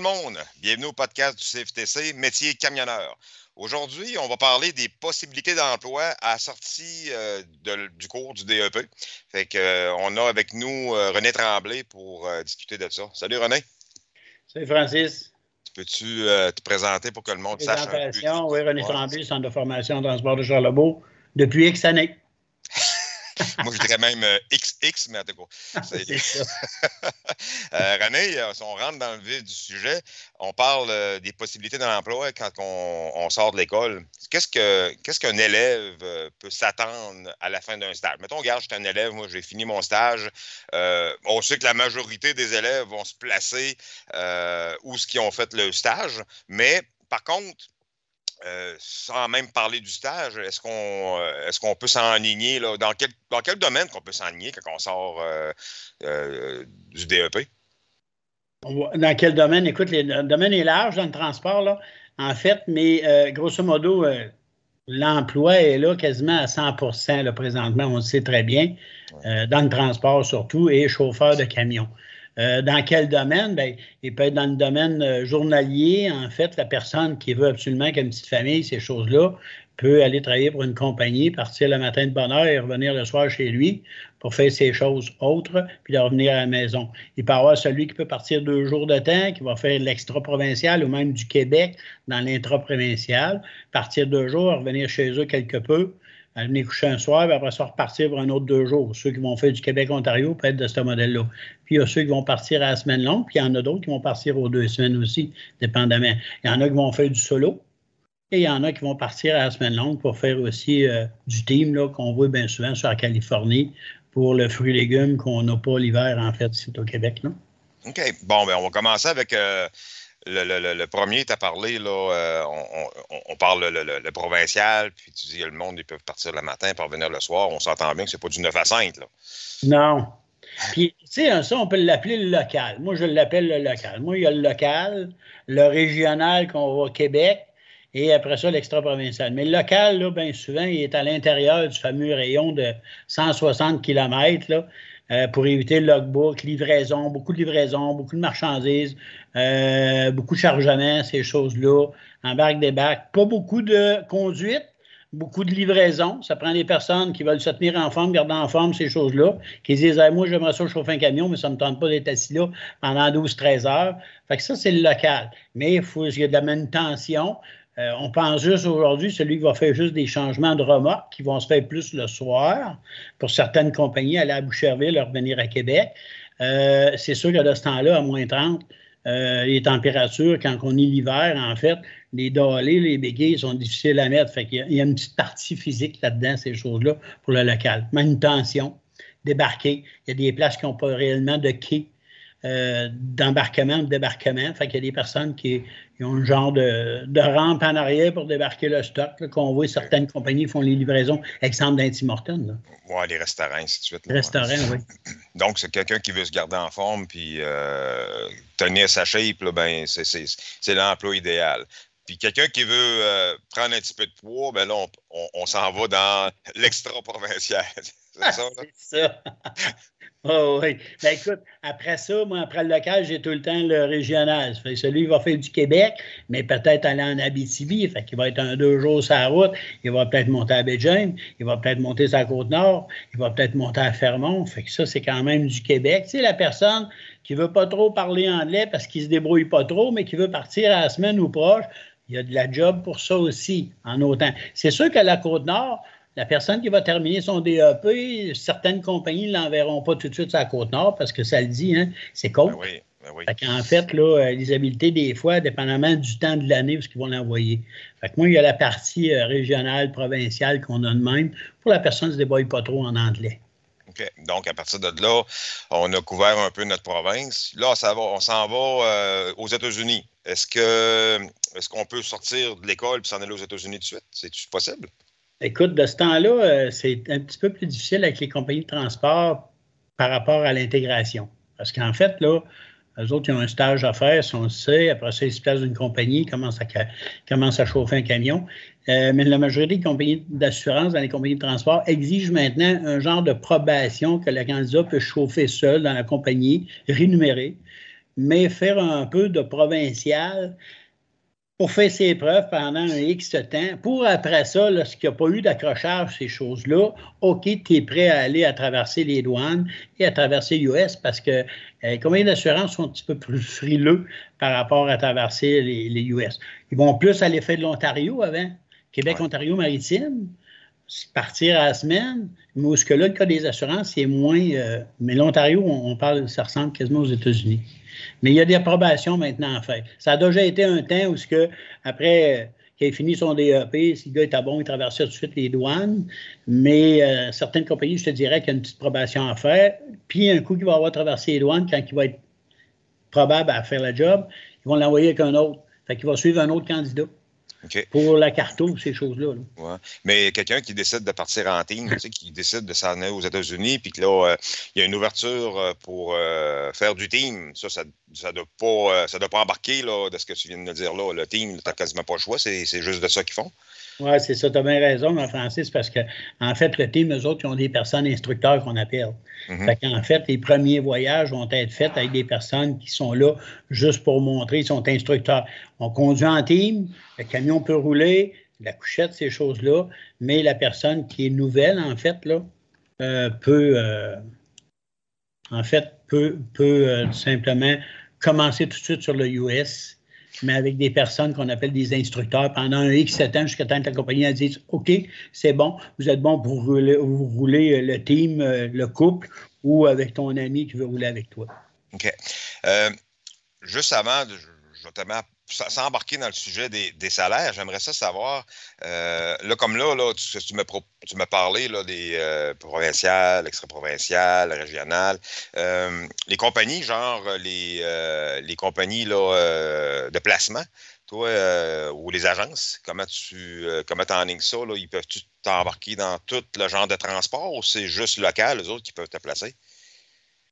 le monde, bienvenue au podcast du CFTC, métier camionneur. Aujourd'hui, on va parler des possibilités d'emploi à la sortie euh, du cours du DEP. Fait que, euh, on a avec nous euh, René Tremblay pour discuter de ça. Salut René. Salut Francis. Peux-tu te présenter pour que le monde sache un peu? Oui, René Tremblay, Centre de formation transport de Charlebourg, depuis X années. Moi, je dirais même XX, euh, mais en tout ça. Euh, René, euh, si on rentre dans le vif du sujet, on parle des possibilités de l'emploi quand on, sort de l'école. Qu'est-ce qu'un élève peut s'attendre à la fin d'un stage? Mettons, regarde, je suis un élève, moi, j'ai fini mon stage. on sait que la majorité des élèves vont se placer où ce qui ont fait le stage, mais par contre, euh, sans même parler du stage, est-ce qu'on euh, est qu'on peut s'enligner là, dans quel dans quel domaine qu'on peut s'enligner quand on sort euh, du DEP? Dans quel domaine? Écoute, le domaine est large dans le transport, là, en fait, mais grosso modo, l'emploi est là quasiment à 100 là, présentement, on le sait très bien, dans le transport surtout, et chauffeur de camion. Euh, dans quel domaine? Bien, il peut être dans le domaine euh, journalier. En fait, la personne qui veut absolument qu'il ait une petite famille, ces choses-là, peut aller travailler pour une compagnie, partir le matin de bonne heure et revenir le soir chez lui pour faire ses choses autres, puis de revenir à la maison. Il peut y avoir celui qui peut partir deux jours de temps, qui va faire l'extra-provincial ou même du Québec dans l'intra-provincial, partir deux jours, revenir chez eux quelque peu, à venir coucher un soir, puis après ça repartir pour un autre deux jours. Ceux qui vont faire du Québec-Ontario peuvent être de ce modèle-là. Puis il y a ceux qui vont partir à la semaine longue, puis il y en a d'autres qui vont partir aux deux semaines aussi, dépendamment. Il y en a qui vont faire du solo, et il y en a qui vont partir à la semaine longue pour faire aussi euh, du team qu'on voit bien souvent sur la Californie pour le fruit et légumes qu'on n'a pas l'hiver, en fait, c'est au Québec. OK. Bon, ben, on va commencer avec. Euh, le, premier, tu as parlé, euh, on, parle le, provincial, puis tu dis le monde, ils peuvent partir le matin pour revenir le soir. On s'entend bien que c'est pas du 9 à 5. Là. Non. Puis, tu sais, ça, on peut l'appeler le local. Moi, je l'appelle le local. Moi, il y a le local, le régional qu'on voit au Québec, et après ça, l'extra-provincial. Mais le local, là, bien souvent, il est à l'intérieur du fameux rayon de 160 km, euh, pour éviter le logbook, livraison, beaucoup de livraison, beaucoup de marchandises, euh, beaucoup de chargements, ces choses-là, embarque des bacs, pas beaucoup de conduite, beaucoup de livraison. Ça prend des personnes qui veulent se tenir en forme, garder en forme ces choses-là, qui disent Moi, j'aimerais ça chauffer un camion, mais ça ne me tente pas d'être assis là pendant 12-13 heures. Fait que ça, c'est le local. Mais il faut qu'il y ait de la manutention. Euh, on pense juste aujourd'hui, celui qui va faire juste des changements de remorques qui vont se faire plus le soir pour certaines compagnies, aller à Boucherville, revenir à Québec. Euh, c'est sûr que de ce temps-là, à moins 30, euh, les températures, quand on est l'hiver, en fait, les dallés, les béquilles sont difficiles à mettre. Fait y, a une petite partie physique là-dedans, ces choses-là, pour le local. Manutention, débarquer. Il y a des places qui n'ont pas réellement de quai euh, d'embarquement, de débarquement. Fait qu'il y a des personnes qui, ont un genre de, rampe en arrière pour débarquer le stock, qu'on voit certaines compagnies font les livraisons, exemple Tim Oui, les restaurants, ainsi de suite. Les restaurants, oui. Donc, c'est quelqu'un qui veut se garder en forme puis euh, tenir sa shape, ben, c'est l'emploi idéal. Puis quelqu'un qui veut euh, prendre un petit peu de poids, ben là, on, s'en va dans l'extra-provincial. c'est ça, C'est ça. Oh, oui. Ben, écoute, après ça, moi, après le local, j'ai tout le temps le régional. Fait celui qui va faire du Québec, mais peut-être aller en Abitibi. Fait qu'il va être un deux jours sur la route. Il va peut-être monter à Béjain. Il va peut-être monter la Côte-Nord. Il va peut-être monter à Fermont. Fait que ça, c'est quand même du Québec. Tu la personne qui veut pas trop parler anglais parce qu'il se débrouille pas trop, mais qui veut partir à la semaine ou proche, il y a de la job pour ça aussi, en autant. C'est sûr que la Côte-Nord, la personne qui va terminer son DEP, certaines compagnies ne l'enverront pas tout de suite sur la Côte-Nord parce que ça le dit, hein, c'est con. Ben ben en fait, là, les habiletés, des fois, dépendamment du temps de l'année où ils vont l'envoyer. Fait que moi, il y a la partie euh, régionale, provinciale qu'on a de même pour la personne qui ne se débrouille pas trop en anglais. OK. Donc, à partir de là, on a couvert un peu notre province. Là, ça va, on s'en va euh, aux États-Unis. Est-ce que est-ce qu'on peut sortir de l'école et s'en aller aux États-Unis tout de suite? C'est possible? Écoute, de ce temps-là, euh, c'est un petit peu plus difficile avec les compagnies de transport par rapport à l'intégration. Parce qu'en fait, là, eux autres, ils ont un stage à faire, si on le sait. Après ça, ils se placent d'une compagnie, ils commencent à, à chauffer un camion. Euh, mais la majorité des compagnies d'assurance dans les compagnies de transport exigent maintenant un genre de probation que le candidat peut chauffer seul dans la compagnie, rémunéré mais faire un peu de provincial pour faire ses preuves pendant un X temps, pour après ça, lorsqu'il n'y a pas eu d'accrochage, ces choses-là, OK, tu es prêt à aller à traverser les douanes et à traverser l'US parce que les compagnies d'assurance sont un petit peu plus frileux par rapport à traverser les, US. Ils vont plus aller faire de l'Ontario avant, Québec-Ontario maritime, partir à la semaine, mais où ce que là, le cas des assurances, c'est moins. Euh, mais l'Ontario, on, parle, ça ressemble quasiment aux États-Unis. Mais il y a des approbations maintenant à faire. Ça a déjà été un temps où, ce que, après euh, qu'il ait fini son DEP, si le gars était bon, il traversait tout de suite les douanes. Mais euh, certaines compagnies, je te dirais qu'il y a une petite probation à faire. Puis, un coup qu'il va avoir traversé les douanes, quand il va être probable à faire le job, ils vont l'envoyer avec un autre. Fait qu'il va suivre un autre candidat. Pour la carto, ces choses-là. Mais quelqu'un qui décide de partir en team, qui décide de s'en aller aux États-Unis, puis que là, euh, il y a une ouverture euh, pour euh, faire du team, ça, ça ne doit, pas, doit pas embarquer là, de ce que tu viens de dire là. Le team, tu n'as quasiment pas le choix, c'est juste de ça qu'ils font. Oui, c'est ça, tu as bien raison, Francis, parce que en fait, le team, eux autres, ils ont des personnes instructeurs qu'on appelle. Mm Fait qu'en fait, les premiers voyages vont être faits avec des personnes qui sont là juste pour montrer, ils sont instructeurs. On conduit en team, le camion peut rouler, la couchette, ces choses-là, mais la personne qui est nouvelle, en fait, là, euh, peut, euh, en fait, peut, peut euh, simplement commencer tout de suite sur le US mais avec des personnes qu'on appelle des instructeurs pendant un X 7 ans jusqu'à temps que la compagnie a dit OK, c'est bon, vous êtes bon pour rouler, vous rouler euh, le team, euh, le couple ou avec ton ami qui veut rouler avec toi. OK. Euh, juste avant, je, sans embarquer dans le sujet des, salaires, j'aimerais ça savoir, euh, là, comme là, là tu, tu m'as parlé là, des euh, provinciales, extra-provinciales, régionales. Euh, les compagnies, genre les, les compagnies là, de placement, toi, ou les agences, comment tu comment en ça? Là, ils peuvent-tu t'embarquer dans tout le genre de transport ou c'est juste local, les autres qui peuvent te placer?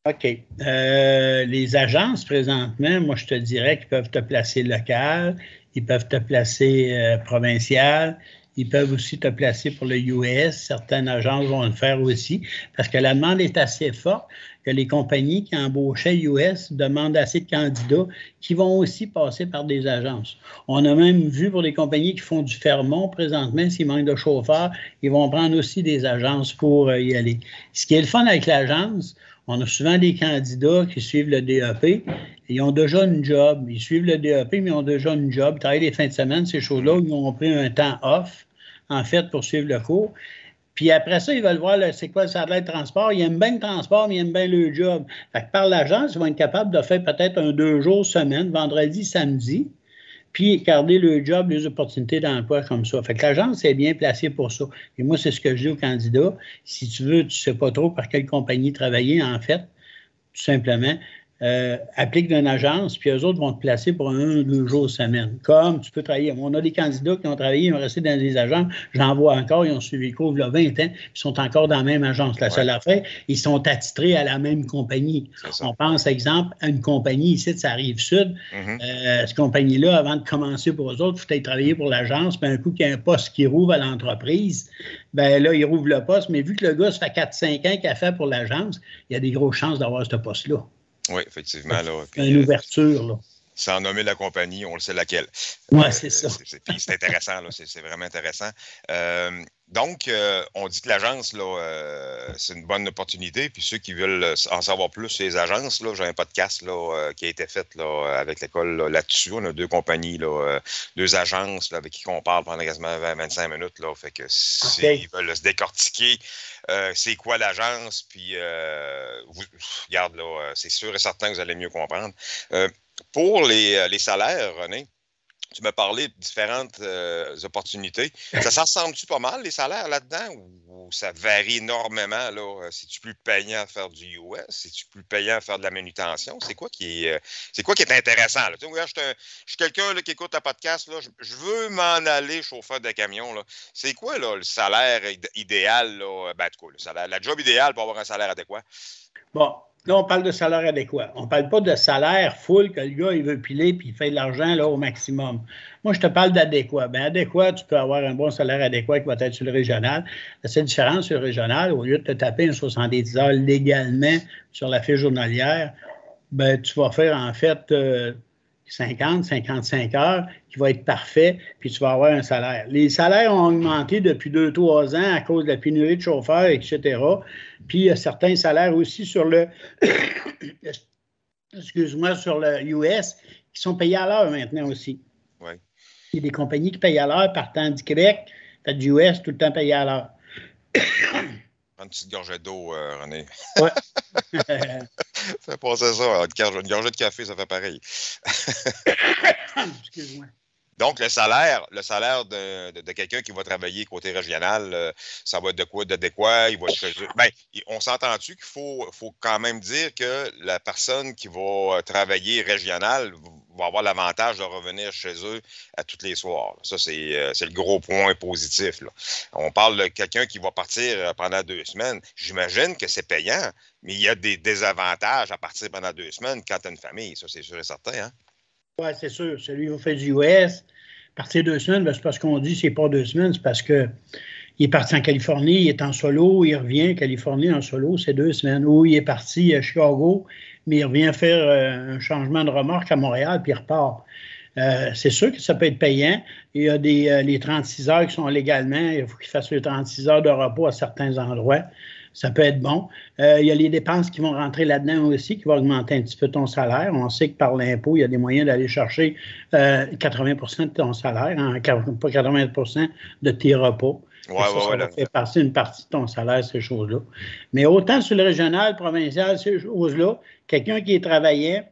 OK. Euh, les agences, présentement, moi, je te dirais qu'ils peuvent te placer local, ils peuvent te placer euh, provincial, ils peuvent aussi te placer pour le US. Certaines agences vont le faire aussi parce que la demande est assez forte que les compagnies qui embauchaient US demandent assez de candidats qui vont aussi passer par des agences. On a même vu pour les compagnies qui font du fermont présentement, s'ils manquent de chauffeurs, ils vont prendre aussi des agences pour euh, y aller. Ce qui est le fun avec l'agence, on a souvent des candidats qui suivent le DEP. Ils ont déjà une job. Ils suivent le DEP, mais ils ont déjà une job. Ils travaillent les fins de semaine, ces choses-là. Ils ont pris un temps off, en fait, pour suivre le cours. Puis après ça, ils veulent voir c'est quoi le salaire de transport. Ils aiment bien le transport, mais ils aiment bien le job. Par l'agence, ils vont être capables de faire peut-être un deux jours semaine, vendredi, samedi puis garder le job, les opportunités d'emploi comme ça. Fait que l'agence est bien placée pour ça. Et moi, c'est ce que je dis aux candidats. Si tu veux, tu ne sais pas trop par quelle compagnie travailler, en fait, tout simplement, euh, applique d'une agence, puis eux autres vont te placer pour un ou deux jours semaine. Comme tu peux travailler. On a des candidats qui ont travaillé, ils ont resté dans des agences. J'en vois encore, ils ont suivi le cours il y a 20 ans, ils sont encore dans la même agence. La seule affaire, ils sont attitrés à la même compagnie. On pense, exemple, à une compagnie ici, ça arrive sud. Mm-hmm. Euh, cette compagnie-là, avant de commencer pour eux autres, il faut travailler pour l'agence, puis un coup qu'il y a un poste qui rouvre à l'entreprise, ben là, il rouvre le poste, mais vu que le gars, ça fait 4-5 ans qu'il a fait pour l'agence, il y a des grosses chances d'avoir ce poste-là. Oui, effectivement. Là. une euh, ouverture. Là. Sans nommer la compagnie, on le sait laquelle. Oui, euh, c'est ça. C'est intéressant, c'est vraiment intéressant. Euh, donc, on dit que l'agence, là, c'est une bonne opportunité. Puis ceux qui veulent en savoir plus sur les agences, là, j'ai un podcast là, qui a été fait là, avec l'école là-dessus. on a deux compagnies, là, deux agences avec qui on parle pendant quasiment 20-25 minutes. Là, fait que s'ils veulent se décortiquer euh, c'est quoi l'agence, puis euh, vous, regarde, là, euh, c'est sûr et certain que vous allez mieux comprendre. pour les, les salaires, René, tu m'as parlé de différentes euh, opportunités. Ça s'en ressemble-tu pas mal, les salaires là-dedans, ou, ça varie énormément? Là? Euh, c'est-tu plus payant à faire du US? C'est-tu plus payant à faire de la manutention? C'est quoi qui est, euh, c'est quoi qui est intéressant? Là? Tu je, suis quelqu'un qui écoute un podcast, là, je, veux m'en aller chauffeur de camion. Là. C'est quoi là, le salaire idéal? Là? Ben, le salaire, la job idéale pour avoir un salaire adéquat? Bon, Là, on parle de salaire adéquat. On ne parle pas de salaire full que le gars, il veut piler puis il fait de l'argent au maximum. Moi, je te parle d'adéquat. Bien, adéquat, tu peux avoir un bon salaire adéquat qui va être sur le régional. La seule différence sur le régional, au lieu de te taper un 70 heures légalement sur la fiche journalière, ben, tu vas faire en fait 50, 55 heures qui va être parfait, puis tu vas avoir un salaire. Les salaires ont augmenté depuis 2-3 ans à cause de la pénurie de chauffeurs, etc. Puis il y a certains salaires aussi sur le excuse-moi, sur le US qui sont payés à l'heure maintenant aussi. Oui. Il y a des compagnies qui payent à l'heure partant du Québec, tu as du US tout le temps payé à l'heure. Une petite gorgée d'eau, euh, René. Oui. Fais passer ça. Une gorgée de café, ça fait pareil. Excuse-moi. Donc, le salaire, le salaire de, quelqu'un qui va travailler côté régional, euh, ça va être de quoi d'adéquat? Il va ben, on s'entend-tu qu'il faut, faut quand même dire que la personne qui va travailler régional va avoir l'avantage de revenir chez eux à tous les soirs. Ça, euh, c'est le gros point positif. On parle de quelqu'un qui va partir euh, pendant deux semaines. J'imagine que c'est payant, mais il y a des désavantages à partir pendant deux semaines quand tu as une famille. Ça, c'est sûr et certain. Hein? Oui, c'est sûr. Celui qui fait du US, partir deux semaines, ben, c'est parce qu'on dit c'est pas deux semaines, c'est parce que il est parti en Californie, il est en solo, il revient en Californie en solo, c'est deux semaines. Ou il est parti à Chicago, mais il revient faire euh, un changement de remorque à Montréal, puis il repart. Euh, c'est sûr que ça peut être payant. Il y a des, euh, les 36 heures qui sont légalement. Il faut qu'il fasse les 36 heures de repos à certains endroits. Ça peut être bon. il y a les dépenses qui vont rentrer là-dedans aussi, qui vont augmenter un petit peu ton salaire. On sait que par l'impôt, il y a des moyens d'aller chercher 80% de ton salaire, hein, pas 80% de tes repos. Ouais, ça, ça fait passer une partie de ton salaire, ces choses-là. Mais autant sur le régional, provincial, ces choses-là, quelqu'un qui est travaillant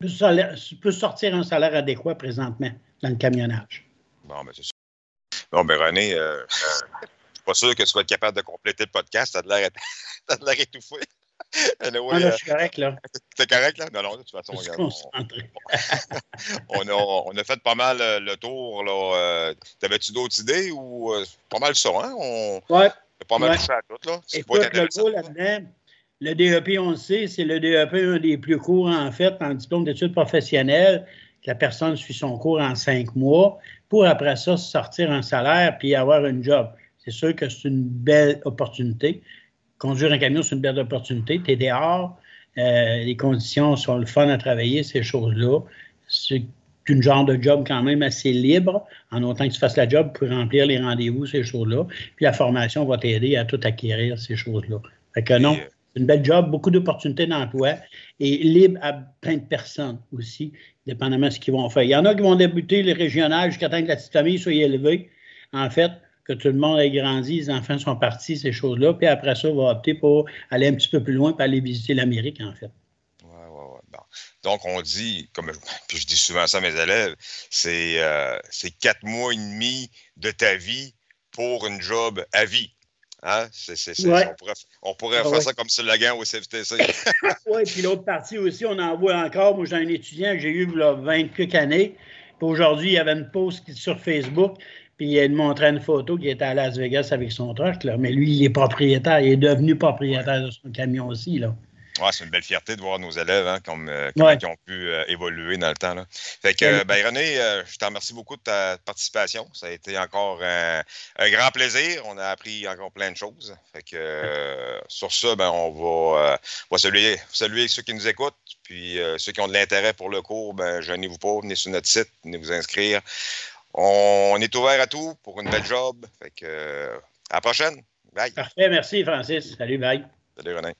peut, sortir un salaire adéquat présentement dans le camionnage. Bon, ben c'est ça. Bon, ben René, euh, je ne suis pas sûr que tu sois capable de compléter le podcast. Tu as de l'air étouffé. ah, là, je suis correct, là. T'es correct, là? Non, non, de toute façon, on, a, on, a, fait pas mal euh, le tour, là. Euh, t'avais-tu d'autres idées ou pas mal ça, hein? On ouais. pas mal touché à tout, là. Écoute, le là-dedans, le DEP, on le sait, c'est le DEP un des plus courts, en fait, en diplôme d'études professionnelles, la personne suit son cours en cinq mois, pour après ça sortir un salaire puis avoir un job. C'est sûr que c'est une belle opportunité. Conduire un camion, c'est une belle opportunité. Tu es dehors, euh, les conditions sont le fun à travailler, ces choses-là. C'est un genre de job quand même assez libre, en autant que tu fasses la job pour remplir les rendez-vous, ces choses-là. Puis la formation va t'aider à tout acquérir, ces choses-là. Fait que non, c'est une belle job, beaucoup d'opportunités d'emploi et libre à plein de personnes aussi, dépendamment de ce qu'ils vont faire. Il y en a qui vont débuter les régionales jusqu'à temps que la petite famille soit élevée. En fait, que tout le monde ait grandi, les enfants sont partis, ces choses-là. Puis après ça, on va opter pour aller un petit peu plus loin pour aller visiter l'Amérique, en fait. Oui, oui, oui. Donc, on dit, comme puis je dis souvent ça à mes élèves, euh, c'est quatre mois et demi de ta vie pour une job à vie. Hein? On pourrait, ah faire ça comme slogan au CFTC. oui, puis l'autre partie aussi, on en voit encore. Moi, j'ai un étudiant que j'ai eu a 20 quelques années. Puis aujourd'hui, il y avait une post sur Facebook, puis il montrait une photo qui était à Las Vegas avec son truck. Là. Mais lui, il est propriétaire, il est devenu propriétaire de son camion aussi. Là. Ouais, c'est une belle fierté de voir nos élèves hein, comme, euh, ils ont pu euh, évoluer dans le temps. Là. Fait que, ben, René, euh, je te remercie beaucoup de ta participation. Ça a été encore un, grand plaisir. On a appris encore plein de choses. Fait que, sur ça, ben, on va, va saluer, saluer, ceux qui nous écoutent. Puis ceux qui ont de l'intérêt pour le cours, ben, gênez-vous pas, venez sur notre site, venez vous inscrire. On, est ouvert à tout pour une belle job. Fait que, à la prochaine. Bye. Parfait, merci Francis. Salut, bye. Salut René.